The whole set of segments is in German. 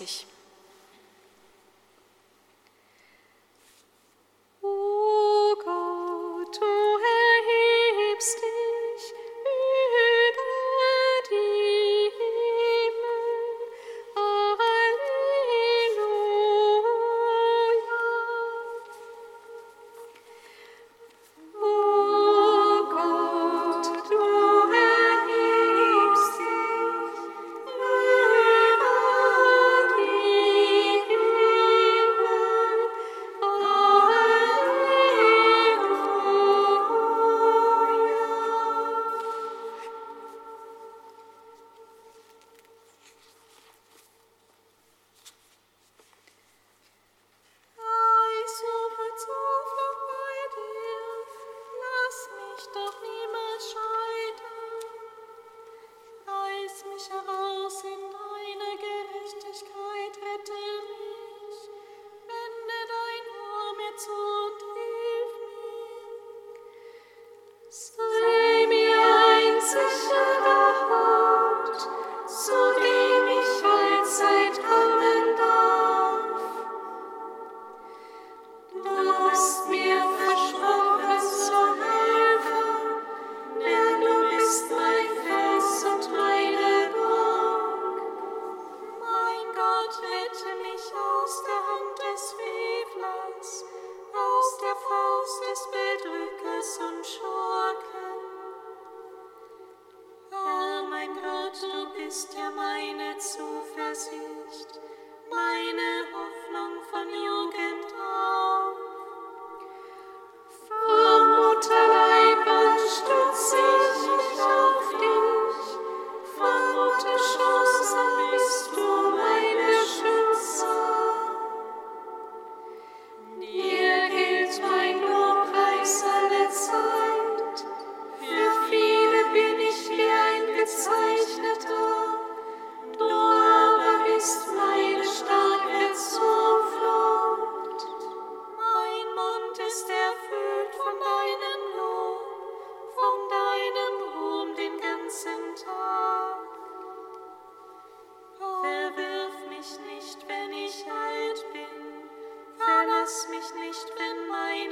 20.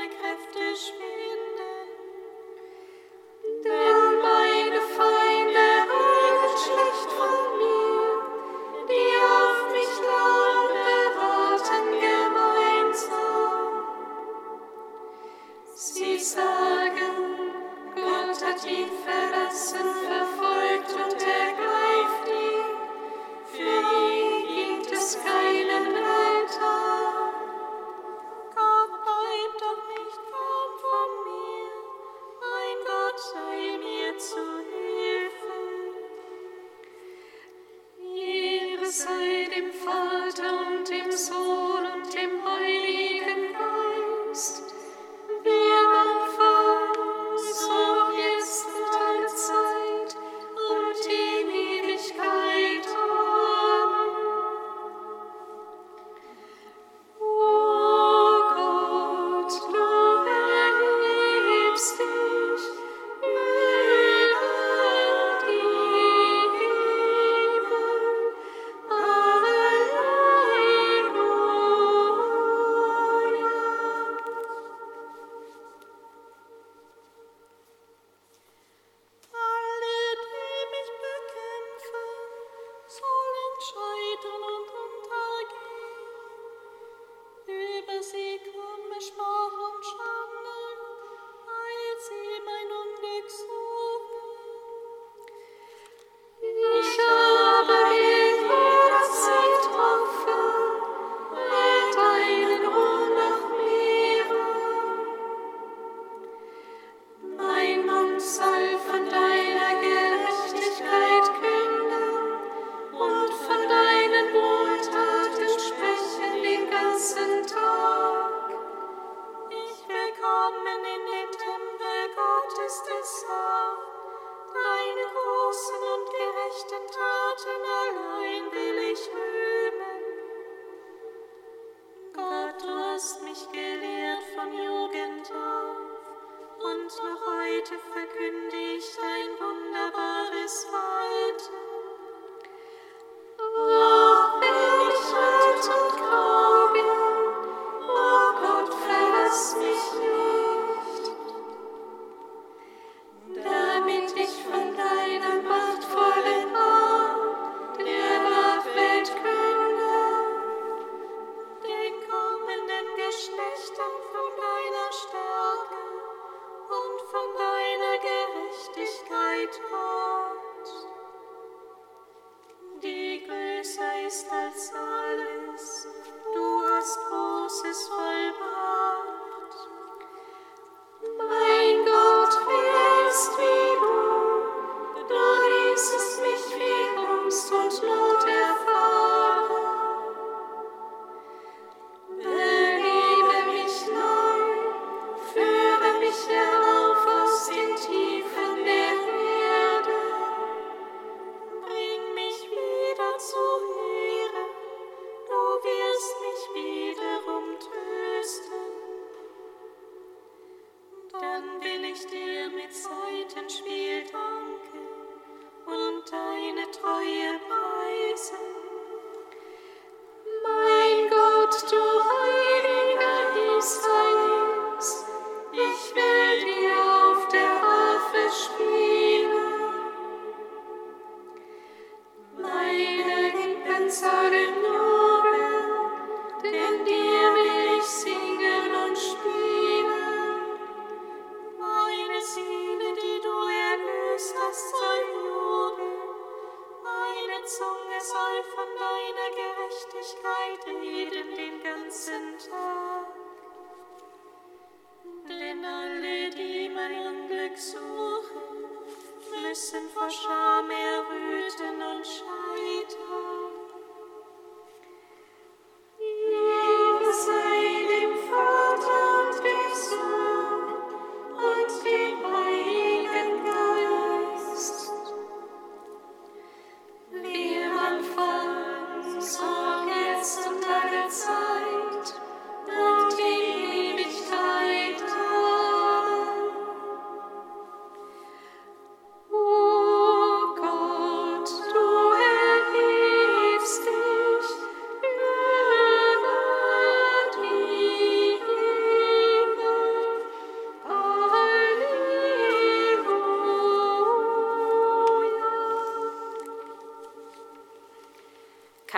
Kräfte schwer.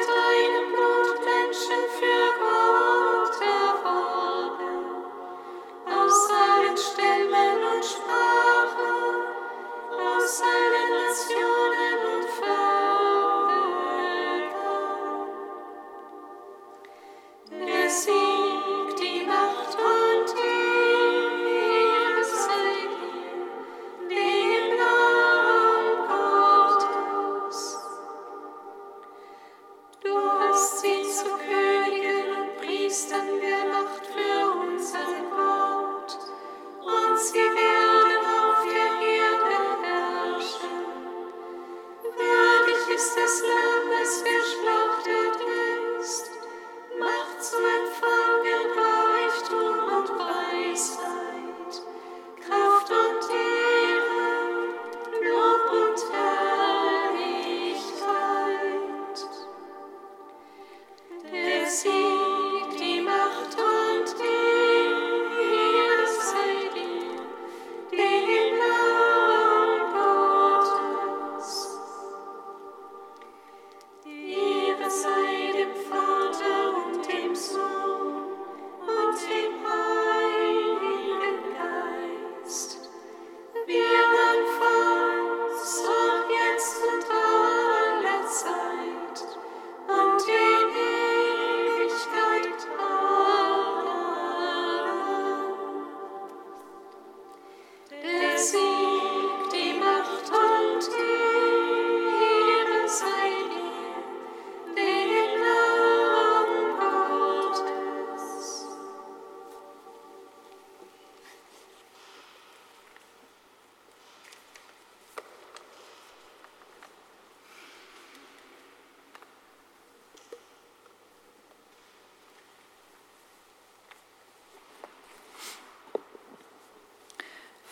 aus allen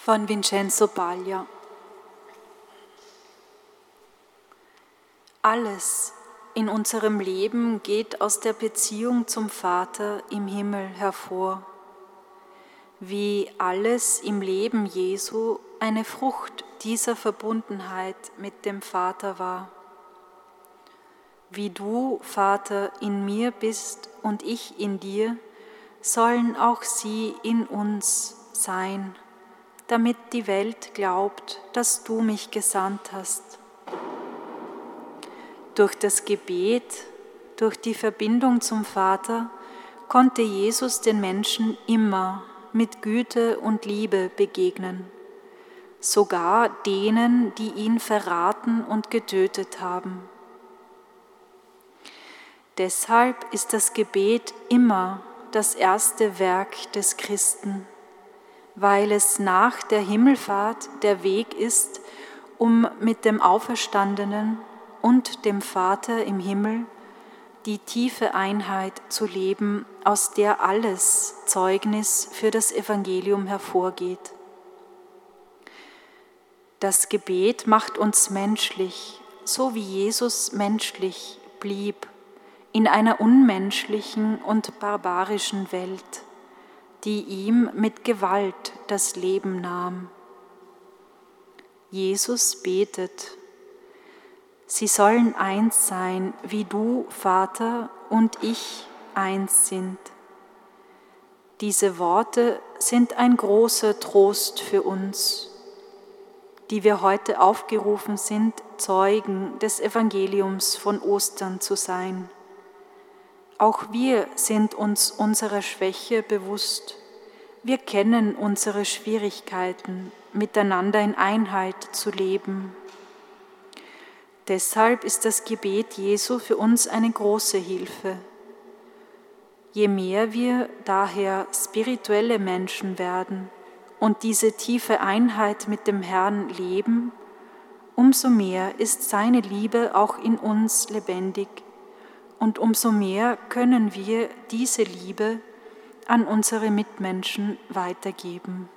von Vincenzo Baglia. Alles in unserem Leben geht aus der Beziehung zum Vater im Himmel hervor, wie alles im Leben Jesu eine Frucht dieser Verbundenheit mit dem Vater war. Wie du, Vater, in mir bist und ich in dir, sollen auch sie in uns sein, damit die Welt glaubt, dass du mich gesandt hast. Durch das Gebet, durch die Verbindung zum Vater konnte Jesus den Menschen immer mit Güte und Liebe begegnen, sogar denen, die ihn verraten und getötet haben. Deshalb ist das Gebet immer das erste Werk des Christen, weil es nach der Himmelfahrt der Weg ist, um mit dem Auferstandenen und dem Vater im Himmel die tiefe Einheit zu leben, aus der alles Zeugnis für das Evangelium hervorgeht. Das Gebet macht uns menschlich, so wie Jesus menschlich blieb in einer unmenschlichen und barbarischen Welt, die ihm mit Gewalt das Leben nahm. Jesus betet, Sie sollen eins sein, wie du, Vater, und ich eins sind. Diese Worte sind ein großer Trost für uns, die wir heute aufgerufen sind, Zeugen des Evangeliums von Ostern zu sein. Auch wir sind uns unserer Schwäche bewusst. Wir kennen unsere Schwierigkeiten, miteinander in Einheit zu leben. Deshalb ist das Gebet Jesu für uns eine große Hilfe. Je mehr wir daher spirituelle Menschen werden und diese tiefe Einheit mit dem Herrn leben, umso mehr ist seine Liebe auch in uns lebendig und umso mehr können wir diese Liebe an unsere Mitmenschen weitergeben.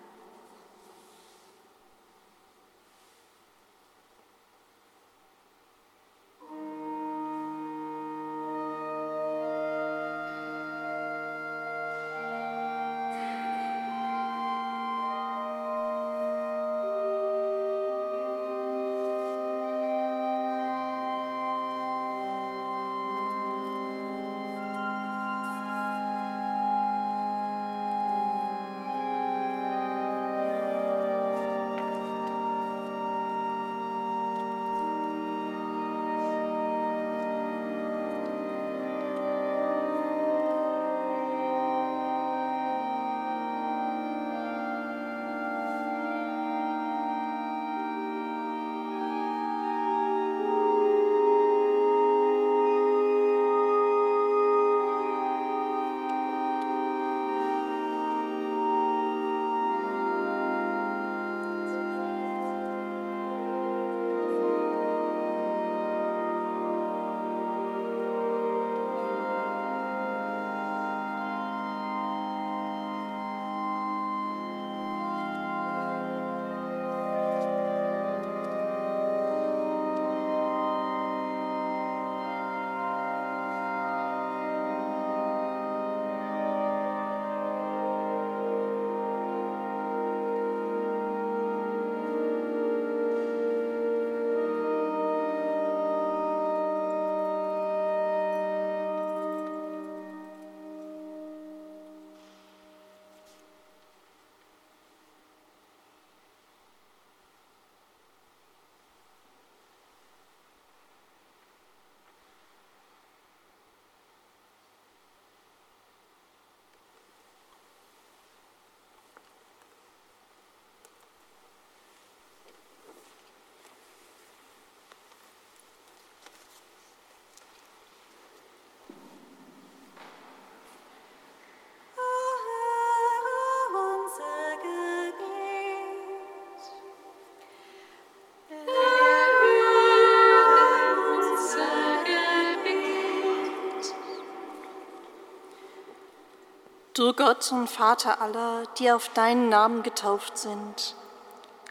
Du Gott und Vater aller, die auf deinen Namen getauft sind,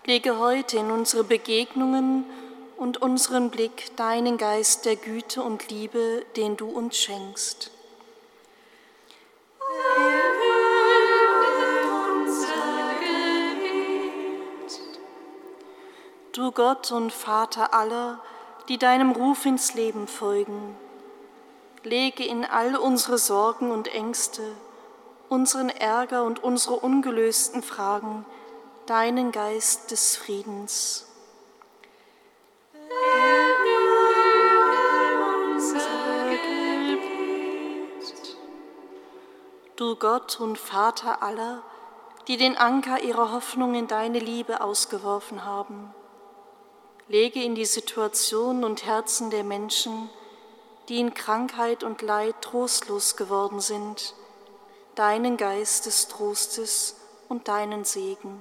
lege heute in unsere Begegnungen und unseren Blick deinen Geist der Güte und Liebe, den du uns schenkst. Du Gott und Vater aller, die deinem Ruf ins Leben folgen, lege in all unsere Sorgen und Ängste, unseren Ärger und unsere ungelösten Fragen deinen Geist des Friedens. Du Gott und Vater aller, die den Anker ihrer Hoffnung in deine Liebe ausgeworfen haben, lege in die Situation und Herzen der Menschen, die in Krankheit und Leid trostlos geworden sind, deinen Geist des Trostes und deinen Segen.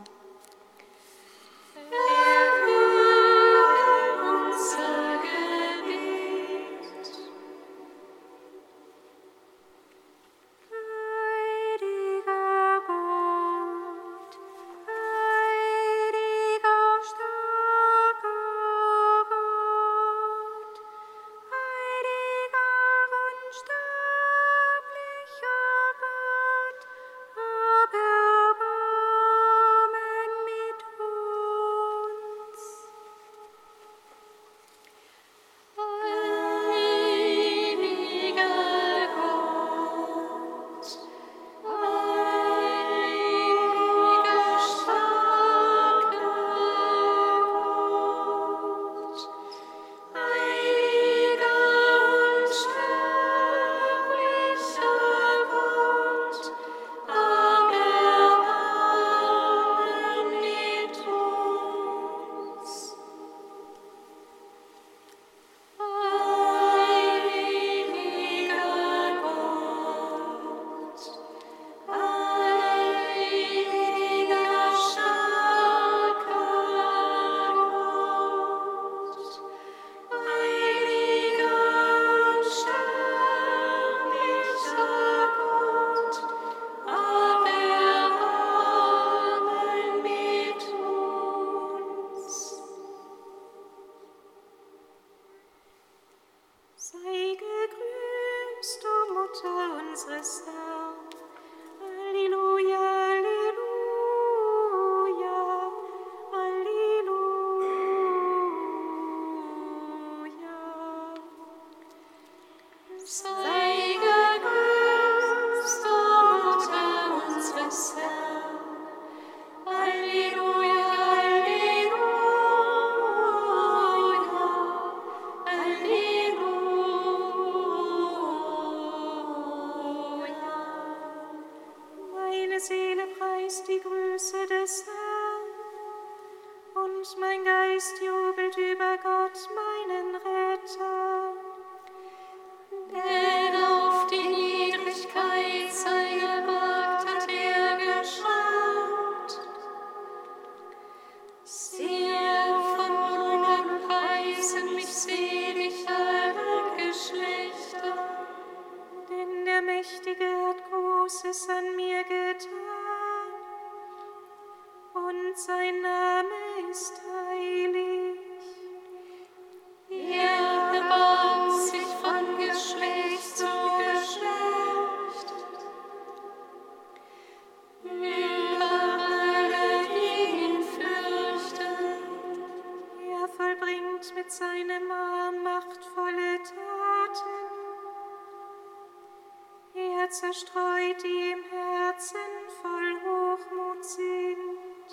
Zerstreut, die im Herzen voll Hochmut sind.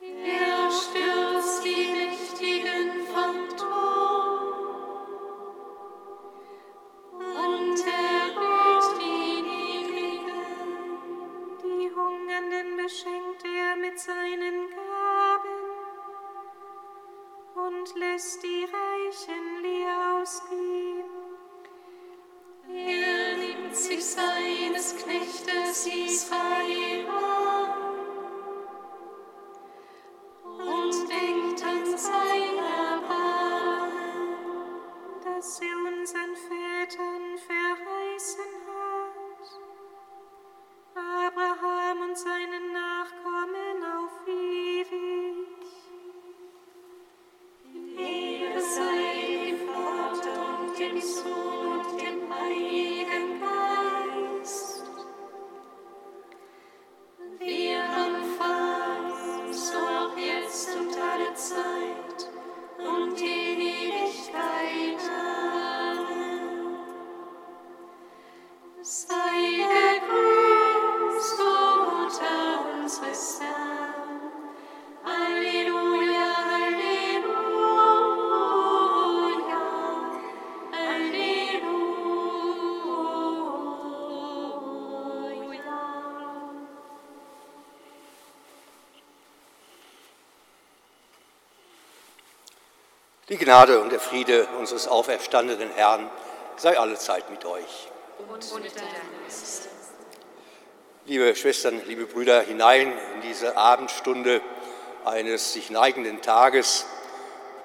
Er stürzt die Mächtigen vom Thron und erhöht die Niedrigen. Die Hungernden beschenkt er mit seinen Gaben und lässt die Reichen leer ausgehen. Er nimmt sich seines Knechtes Israel an und denkt an sein Die Gnade und der Friede unseres auferstandenen Herrn sei allezeit mit euch. Und mit Liebe Schwestern, liebe Brüder, hinein in diese Abendstunde eines sich neigenden Tages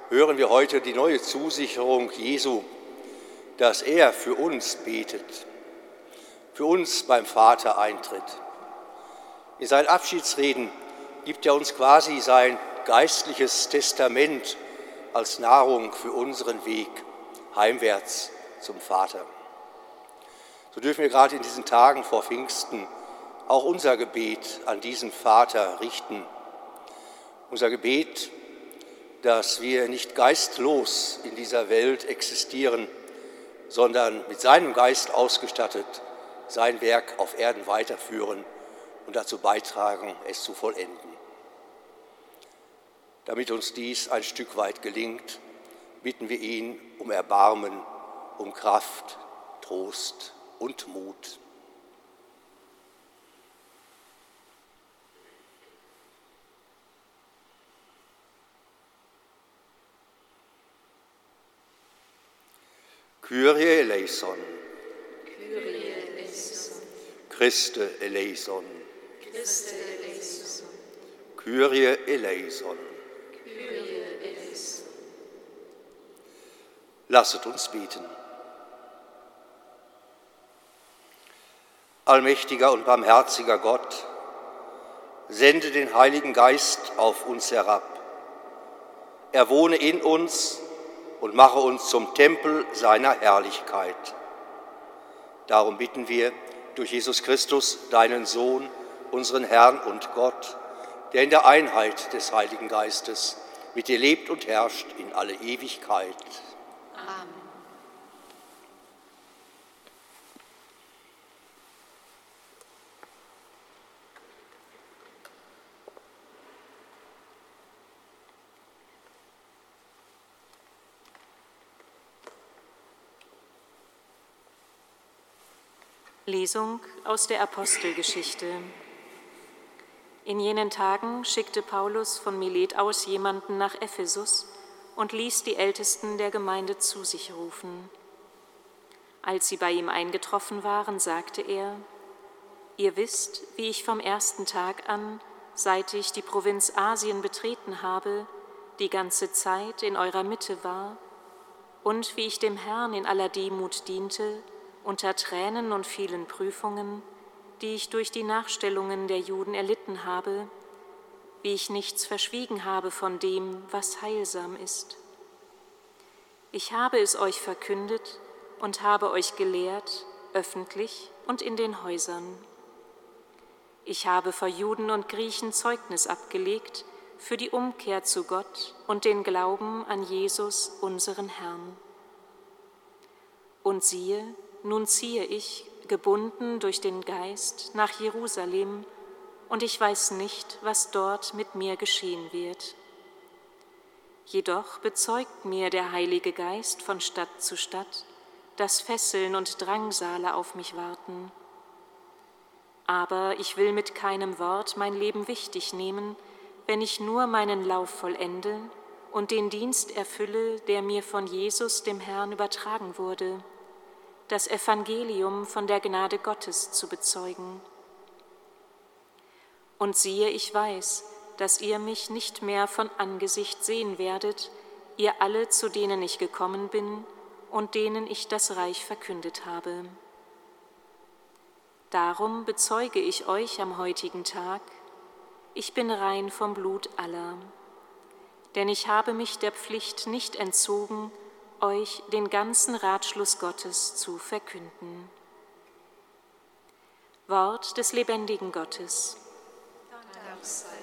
hören wir heute die neue Zusicherung Jesu, dass er für uns betet, für uns beim Vater eintritt. In seinen Abschiedsreden gibt er uns quasi sein geistliches Testament als Nahrung für unseren Weg heimwärts zum Vater. So dürfen wir gerade in diesen Tagen vor Pfingsten auch unser Gebet an diesen Vater richten. Unser Gebet, dass wir nicht geistlos in dieser Welt existieren, sondern mit seinem Geist ausgestattet sein Werk auf Erden weiterführen und dazu beitragen, es zu vollenden. Damit uns dies ein Stück weit gelingt, bitten wir ihn um Erbarmen, um Kraft, Trost und Mut. Kyrie eleison. Kyrie eleison. Christe eleison. Christe eleison. Kyrie eleison. Lasset uns beten. Allmächtiger und barmherziger Gott, sende den Heiligen Geist auf uns herab. Er wohne in uns und mache uns zum Tempel seiner Herrlichkeit. Darum bitten wir durch Jesus Christus, deinen Sohn, unseren Herrn und Gott, der in der Einheit des Heiligen Geistes mit dir lebt und herrscht in alle Ewigkeit. Amen. Lesung aus der Apostelgeschichte. In jenen Tagen schickte Paulus von Milet aus jemanden nach Ephesus und ließ die Ältesten der Gemeinde zu sich rufen. Als sie bei ihm eingetroffen waren, sagte er, Ihr wisst, wie ich vom ersten Tag an, seit ich die Provinz Asien betreten habe, die ganze Zeit in eurer Mitte war und wie ich dem Herrn in aller Demut diente, unter Tränen und vielen Prüfungen, die ich durch die Nachstellungen der Juden erlitten habe, wie ich nichts verschwiegen habe von dem, was heilsam ist. Ich habe es euch verkündet und habe euch gelehrt, öffentlich und in den Häusern. Ich habe vor Juden und Griechen Zeugnis abgelegt für die Umkehr zu Gott und den Glauben an Jesus, unseren Herrn. Und siehe, nun ziehe ich, gebunden durch den Geist, nach Jerusalem, und ich weiß nicht, was dort mit mir geschehen wird. Jedoch bezeugt mir der Heilige Geist von Stadt zu Stadt, dass Fesseln und Drangsale auf mich warten. Aber ich will mit keinem Wort mein Leben wichtig nehmen, wenn ich nur meinen Lauf vollende und den Dienst erfülle, der mir von Jesus, dem Herrn, übertragen wurde, das Evangelium von der Gnade Gottes zu bezeugen. Und siehe, ich weiß, dass ihr mich nicht mehr von Angesicht sehen werdet, ihr alle, zu denen ich gekommen bin und denen ich das Reich verkündet habe. Darum bezeuge ich euch am heutigen Tag, ich bin rein vom Blut aller, denn ich habe mich der Pflicht nicht entzogen, euch den ganzen Ratschluss Gottes zu verkünden. Wort des lebendigen Gottes. Dank sei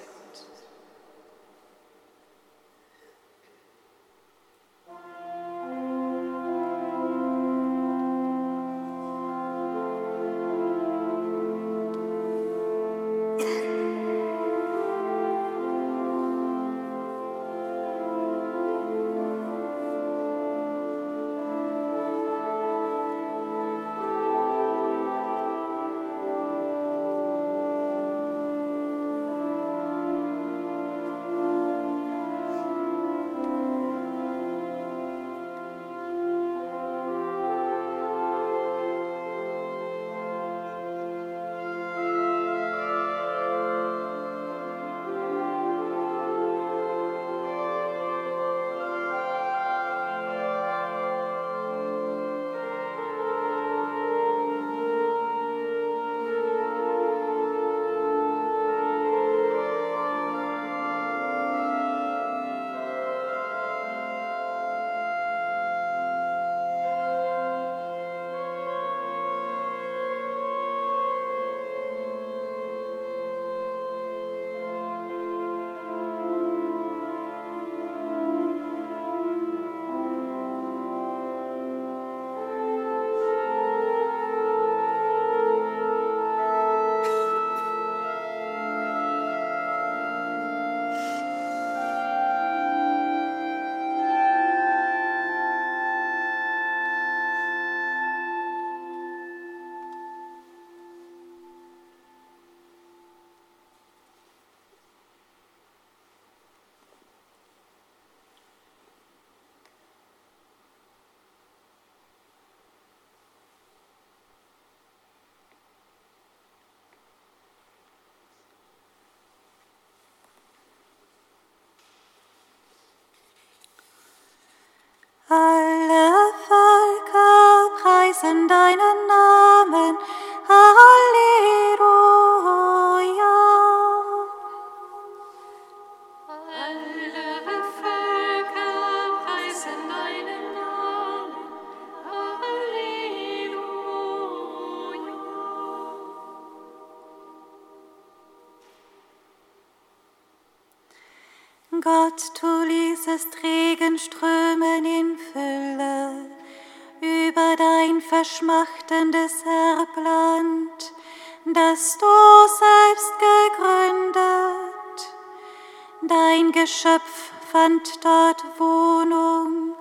Geschöpf fand dort Wohnung.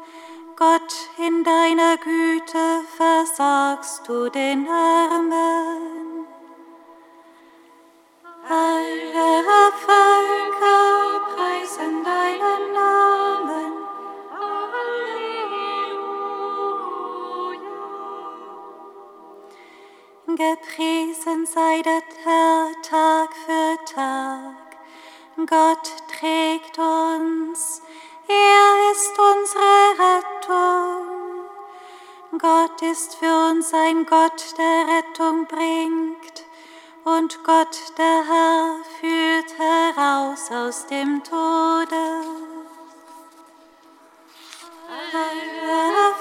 Gott, in deiner Güte versagst du den Armen. Alle Völker preisen deinen Namen. Gepriesen sei der Herr Tag für Tag. Gott trägt uns, er ist unsere Rettung. Gott ist für uns ein Gott, der Rettung bringt. Und Gott, der Herr, führt heraus aus dem Tode. Alle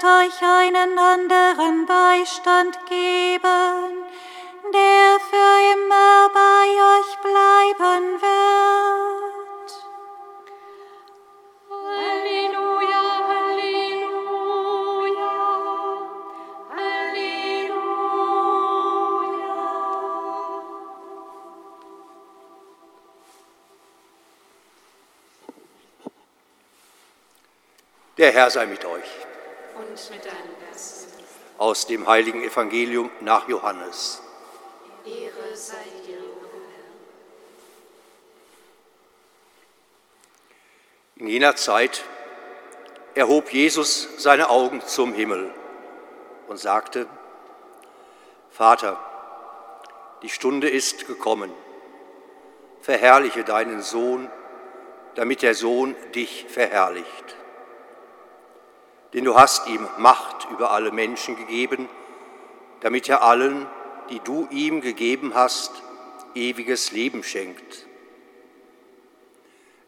wird euch einen anderen Beistand geben, der für immer bei euch bleiben wird. Halleluja, Halleluja, Halleluja. Der Herr sei mit euch. Und mit deinem Geist. Aus dem heiligen Evangelium nach Johannes. Ehre sei dir, Herr. In jener Zeit erhob Jesus seine Augen zum Himmel und sagte, Vater, die Stunde ist gekommen. Verherrliche deinen Sohn, damit der Sohn dich verherrlicht. Denn du hast ihm Macht über alle Menschen gegeben, damit er allen, die du ihm gegeben hast, ewiges Leben schenkt.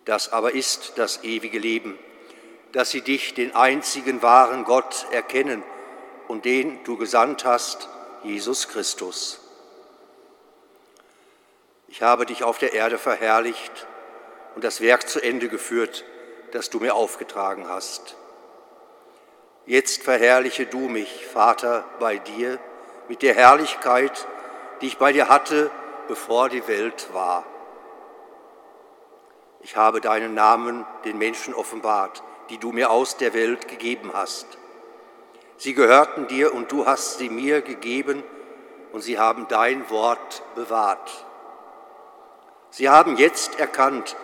Das aber ist das ewige Leben, dass sie dich, den einzigen wahren Gott, erkennen und den du gesandt hast, Jesus Christus. Ich habe dich auf der Erde verherrlicht und das Werk zu Ende geführt, das du mir aufgetragen hast. Jetzt verherrliche du mich, Vater, bei dir mit der Herrlichkeit, die ich bei dir hatte, bevor die Welt war. Ich habe deinen Namen den Menschen offenbart, die du mir aus der Welt gegeben hast. Sie gehörten dir und du hast sie mir gegeben und sie haben dein Wort bewahrt. Sie haben jetzt erkannt,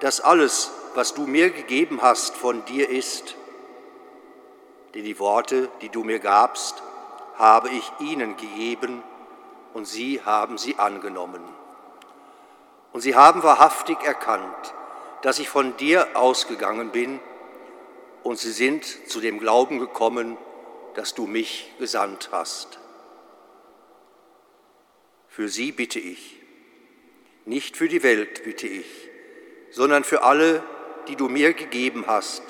dass alles, was du mir gegeben hast, von dir ist. Denn die Worte, die du mir gabst, habe ich ihnen gegeben und sie haben sie angenommen. Und sie haben wahrhaftig erkannt, dass ich von dir ausgegangen bin und sie sind zu dem Glauben gekommen, dass du mich gesandt hast. Für sie bitte ich, nicht für die Welt bitte ich, sondern für alle, die du mir gegeben hast,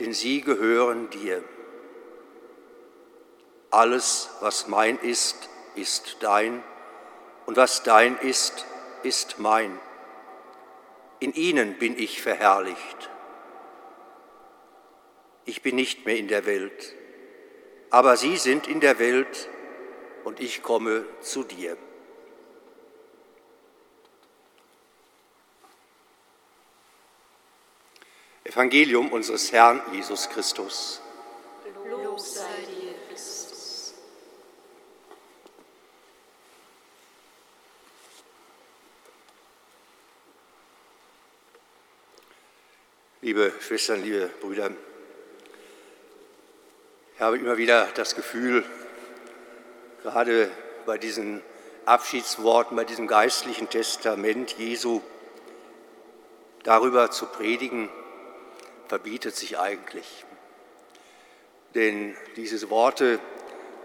denn sie gehören dir. Alles, was mein ist, ist dein, und was dein ist, ist mein. In ihnen bin ich verherrlicht. Ich bin nicht mehr in der Welt, aber sie sind in der Welt und ich komme zu dir. Evangelium unseres Herrn Jesus Christus. Lob sei dir, Christus. Liebe Schwestern, liebe Brüder, ich habe immer wieder das Gefühl, gerade bei diesen Abschiedsworten, bei diesem geistlichen Testament Jesu darüber zu predigen, verbietet sich eigentlich. Denn diese Worte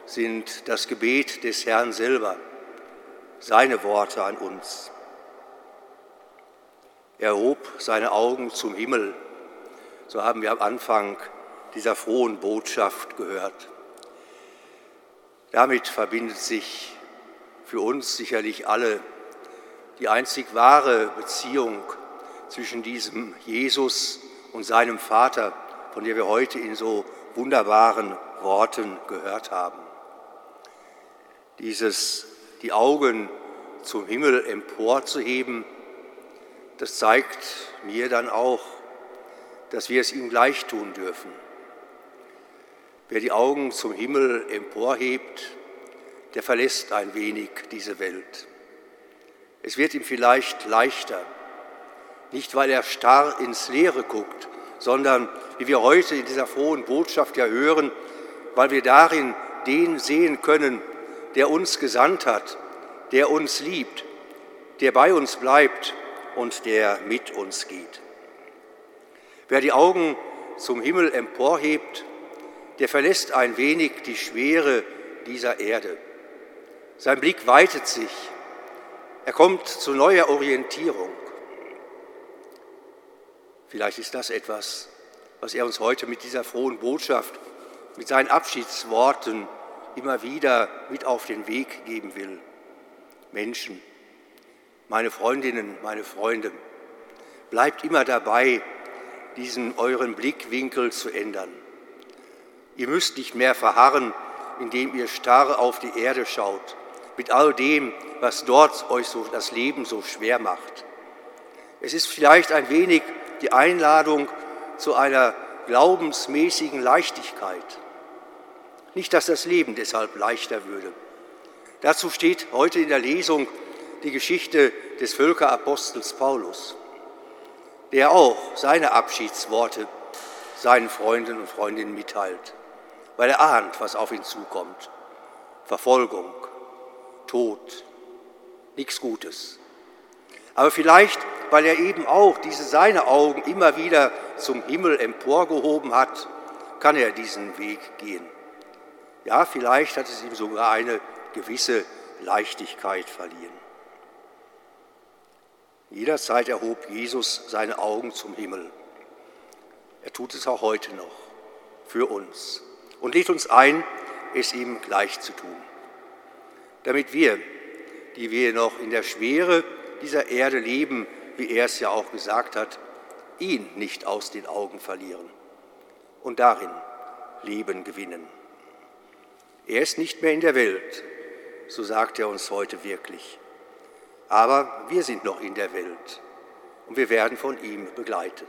sind das Gebet des Herrn selber, seine Worte an uns. Er hob seine Augen zum Himmel, so haben wir am Anfang dieser frohen Botschaft gehört. Damit verbindet sich für uns sicherlich alle die einzig wahre Beziehung zwischen diesem Jesus und seinem Vater, von der wir heute in so wunderbaren Worten gehört haben. Dieses, die Augen zum Himmel emporzuheben, das zeigt mir dann auch, dass wir es ihm gleich tun dürfen. Wer die Augen zum Himmel emporhebt, der verlässt ein wenig diese Welt. Es wird ihm vielleicht leichter, nicht weil er starr ins Leere guckt, sondern, wie wir heute in dieser frohen Botschaft ja hören, weil wir darin den sehen können, der uns gesandt hat, der uns liebt, der bei uns bleibt und der mit uns geht. Wer die Augen zum Himmel emporhebt, der verlässt ein wenig die Schwere dieser Erde. Sein Blick weitet sich, er kommt zu neuer Orientierung. Vielleicht ist das etwas, was er uns heute mit dieser frohen Botschaft, mit seinen Abschiedsworten immer wieder mit auf den Weg geben will. Menschen, meine Freundinnen, meine Freunde, bleibt immer dabei, diesen euren Blickwinkel zu ändern. Ihr müsst nicht mehr verharren, indem ihr starr auf die Erde schaut, mit all dem, was dort euch so das Leben so schwer macht. Es ist vielleicht ein wenig die Einladung zu einer glaubensmäßigen Leichtigkeit. Nicht, dass das Leben deshalb leichter würde. Dazu steht heute in der Lesung die Geschichte des Völkerapostels Paulus, der auch seine Abschiedsworte seinen Freunden und Freundinnen mitteilt, weil er ahnt, was auf ihn zukommt. Verfolgung, Tod, nichts Gutes. Aber vielleicht, weil er eben auch diese seine Augen immer wieder zum Himmel emporgehoben hat, kann er diesen Weg gehen. Ja, vielleicht hat es ihm sogar eine gewisse Leichtigkeit verliehen. Jederzeit erhob Jesus seine Augen zum Himmel. Er tut es auch heute noch für uns und lädt uns ein, es ihm gleich zu tun, damit wir, die wir noch in der Schwere dieser Erde leben, wie er es ja auch gesagt hat, ihn nicht aus den Augen verlieren und darin Leben gewinnen. Er ist nicht mehr in der Welt, so sagt er uns heute wirklich. Aber wir sind noch in der Welt und wir werden von ihm begleitet.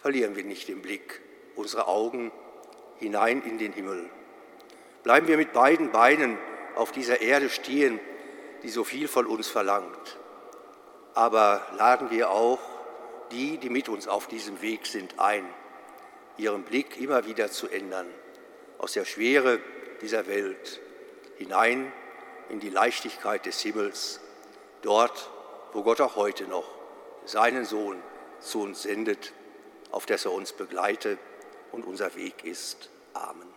Verlieren wir nicht den Blick, unsere Augen hinein in den Himmel. Bleiben wir mit beiden Beinen auf dieser Erde stehen, die so viel von uns verlangt. Aber laden wir auch die, die mit uns auf diesem Weg sind, ein, ihren Blick immer wieder zu ändern, aus der Schwere dieser Welt hinein in die Leichtigkeit des Himmels, dort, wo Gott auch heute noch seinen Sohn zu uns sendet, auf dass er uns begleite und unser Weg ist. Amen.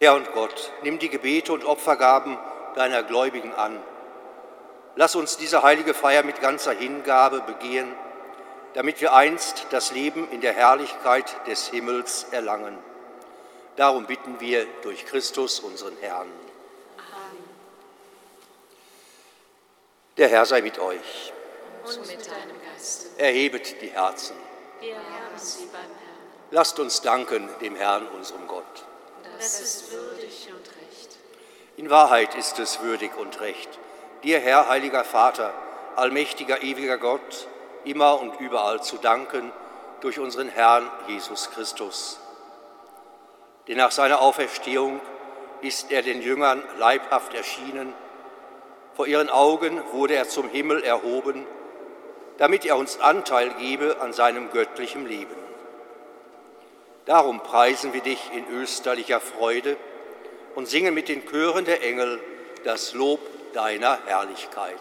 Herr und Gott, nimm die Gebete und Opfergaben deiner Gläubigen an. Lass uns diese heilige Feier mit ganzer Hingabe begehen, damit wir einst das Leben in der Herrlichkeit des Himmels erlangen. Darum bitten wir durch Christus, unseren Herrn. Amen. Der Herr sei mit euch. Und mit deinem Geist. Erhebet die Herzen. Wir haben sie beim Herrn. Lasst uns danken dem Herrn, unserem Gott. Das ist würdig und recht. In Wahrheit ist es würdig und recht, dir, Herr, heiliger Vater, allmächtiger, ewiger Gott, immer und überall zu danken durch unseren Herrn Jesus Christus. Denn nach seiner Auferstehung ist er den Jüngern leibhaft erschienen, vor ihren Augen wurde er zum Himmel erhoben, damit er uns Anteil gebe an seinem göttlichen Leben. Darum preisen wir dich in österlicher Freude und singen mit den Chören der Engel das Lob deiner Herrlichkeit.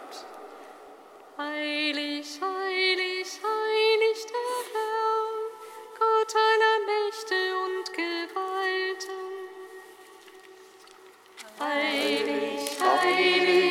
Heilig, heilig, heilig der Herr, Gott aller Mächte und Gewalten. Heilig, heilig,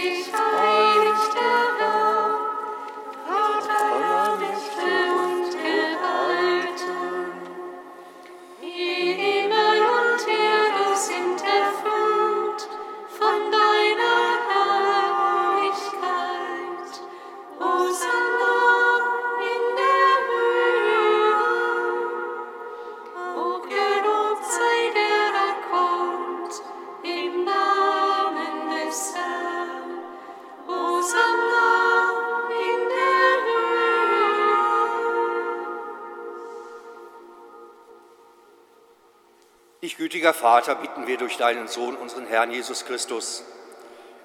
gütiger Vater, bitten wir durch deinen Sohn, unseren Herrn Jesus Christus.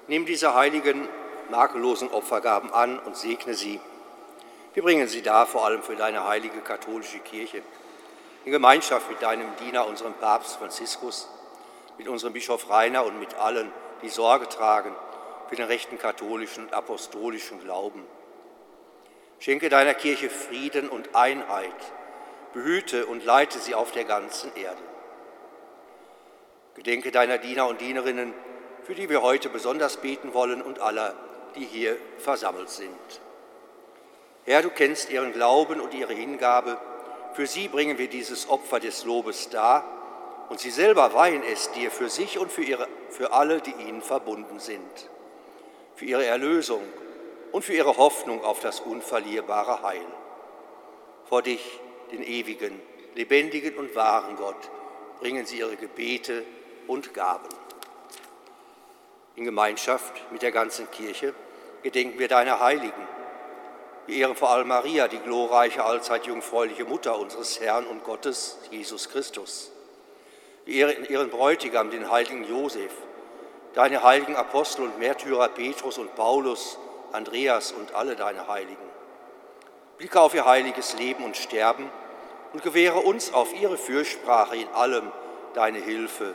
Nimm diese heiligen, makellosen Opfergaben an und segne sie. Wir bringen sie dar, vor allem für deine heilige katholische Kirche, in Gemeinschaft mit deinem Diener, unserem Papst Franziskus, mit unserem Bischof Rainer und mit allen, die Sorge tragen für den rechten katholischen und apostolischen Glauben. Schenke deiner Kirche Frieden und Einheit, behüte und leite sie auf der ganzen Erde. Gedenke deiner Diener und Dienerinnen, für die wir heute besonders beten wollen und aller, die hier versammelt sind. Herr, du kennst ihren Glauben und ihre Hingabe. Für sie bringen wir dieses Opfer des Lobes dar und sie selber weihen es dir für sich und für, ihre, für alle, die ihnen verbunden sind, für ihre Erlösung und für ihre Hoffnung auf das unverlierbare Heil. Vor dich, den ewigen, lebendigen und wahren Gott, bringen sie ihre Gebete und Gaben. In Gemeinschaft mit der ganzen Kirche gedenken wir deiner Heiligen. Wir ehren vor allem Maria, die glorreiche, allzeit jungfräuliche Mutter unseres Herrn und Gottes, Jesus Christus. Wir ehren ihren Bräutigam, den heiligen Josef, deine heiligen Apostel und Märtyrer Petrus und Paulus, Andreas und alle deine Heiligen. Blicke auf ihr heiliges Leben und Sterben und gewähre uns auf ihre Fürsprache in allem deine Hilfe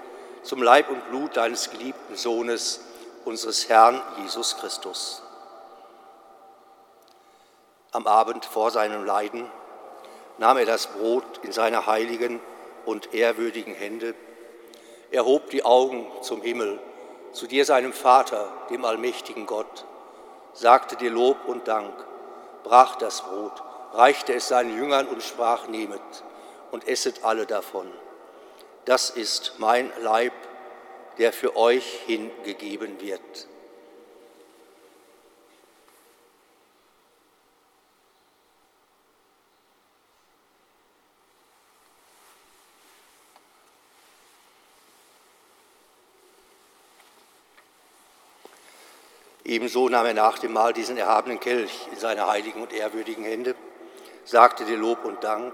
zum Leib und Blut deines geliebten Sohnes, unseres Herrn Jesus Christus. Am Abend vor seinem Leiden nahm er das Brot in seine heiligen und ehrwürdigen Hände, erhob die Augen zum Himmel, zu dir seinem Vater, dem allmächtigen Gott, sagte dir Lob und Dank, brach das Brot, reichte es seinen Jüngern und sprach, nehmet und esset alle davon. Das ist mein Leib, der für euch hingegeben wird. Ebenso nahm er nach dem Mahl diesen erhabenen Kelch in seine heiligen und ehrwürdigen Hände, sagte dir Lob und Dank,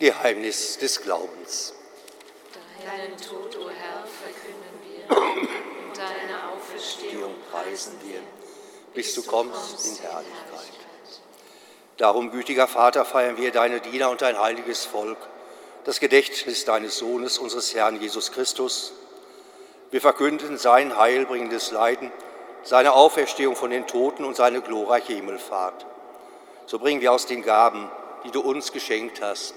Geheimnis des Glaubens. Deinen Tod, o oh Herr, verkünden wir und deine Auferstehung preisen wir, bis du kommst in Herrlichkeit. Darum, gütiger Vater, feiern wir deine Diener und dein heiliges Volk, das Gedächtnis deines Sohnes, unseres Herrn Jesus Christus. Wir verkünden sein heilbringendes Leiden, seine Auferstehung von den Toten und seine glorreiche Himmelfahrt. So bringen wir aus den Gaben, die du uns geschenkt hast,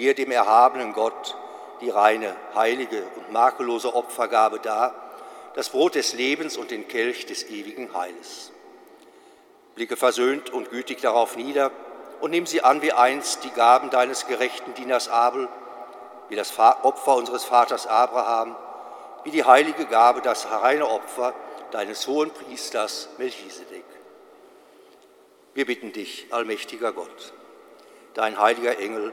dir, dem erhabenen Gott, die reine, heilige und makellose Opfergabe dar, das Brot des Lebens und den Kelch des ewigen Heiles. Blicke versöhnt und gütig darauf nieder und nimm sie an wie einst die Gaben deines gerechten Dieners Abel, wie das Opfer unseres Vaters Abraham, wie die heilige Gabe, das reine Opfer deines hohen Priesters Melchisedek. Wir bitten dich, allmächtiger Gott, dein heiliger Engel,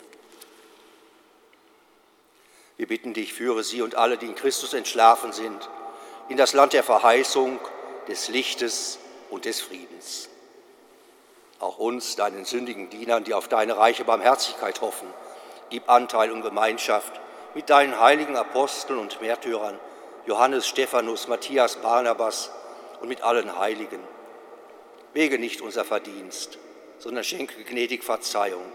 Wir bitten dich, führe sie und alle, die in Christus entschlafen sind, in das Land der Verheißung, des Lichtes und des Friedens. Auch uns, deinen sündigen Dienern, die auf deine reiche Barmherzigkeit hoffen, gib Anteil und Gemeinschaft mit deinen heiligen Aposteln und Märtyrern, Johannes, Stephanus, Matthias, Barnabas und mit allen Heiligen. Wege nicht unser Verdienst, sondern schenke gnädig Verzeihung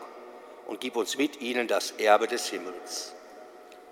und gib uns mit ihnen das Erbe des Himmels.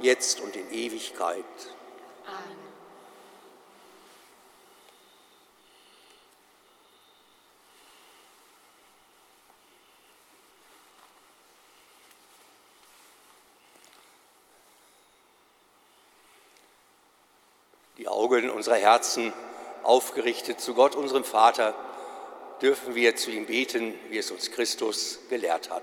jetzt und in Ewigkeit. Amen. Die Augen unserer Herzen aufgerichtet zu Gott, unserem Vater, dürfen wir zu ihm beten, wie es uns Christus gelehrt hat.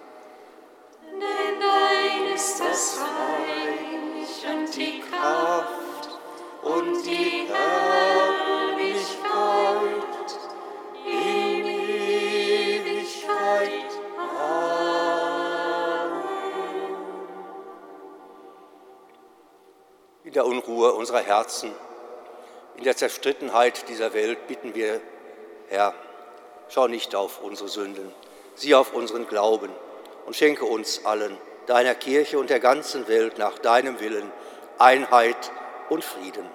In der Zerstrittenheit dieser Welt bitten wir, Herr, schau nicht auf unsere Sünden, sieh auf unseren Glauben und schenke uns allen, deiner Kirche und der ganzen Welt nach deinem Willen Einheit und Frieden.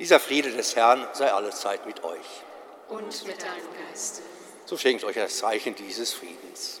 Dieser Friede des Herrn sei allezeit mit euch. Und mit deinem Geiste. So schenkt euch das Zeichen dieses Friedens.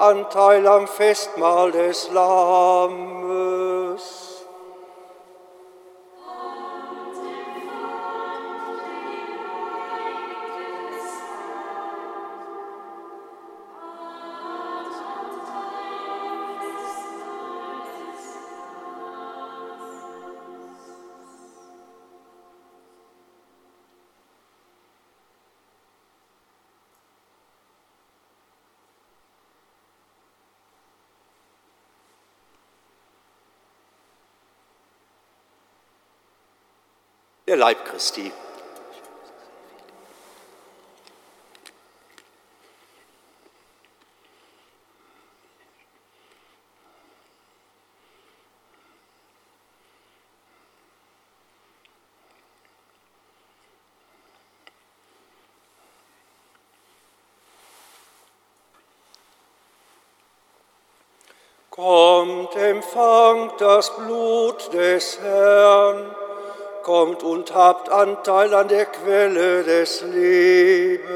Anteil am Festmahl des Lammes. Der Leib Christi. Kommt, empfangt das Blut des Herrn kommt und habt Anteil an der Quelle des Lebens.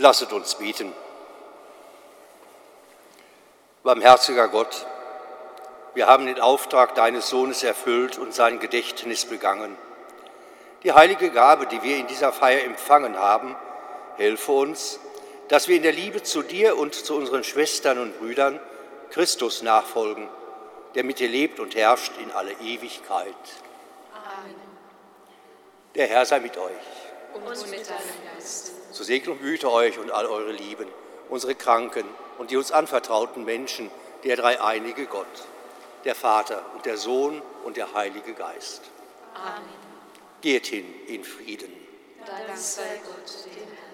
Lasset uns beten. Barmherziger Gott, wir haben den Auftrag deines Sohnes erfüllt und sein Gedächtnis begangen. Die heilige Gabe, die wir in dieser Feier empfangen haben, helfe uns, dass wir in der Liebe zu dir und zu unseren Schwestern und Brüdern Christus nachfolgen, der mit dir lebt und herrscht in alle Ewigkeit. Amen. Der Herr sei mit euch. Und mit deinem Geist. So segne und behüte euch und all eure Lieben, unsere Kranken und die uns anvertrauten Menschen, der dreieinige Gott, der Vater und der Sohn und der Heilige Geist. Amen. Geht hin in Frieden. Dank sei Gott, dem Herrn.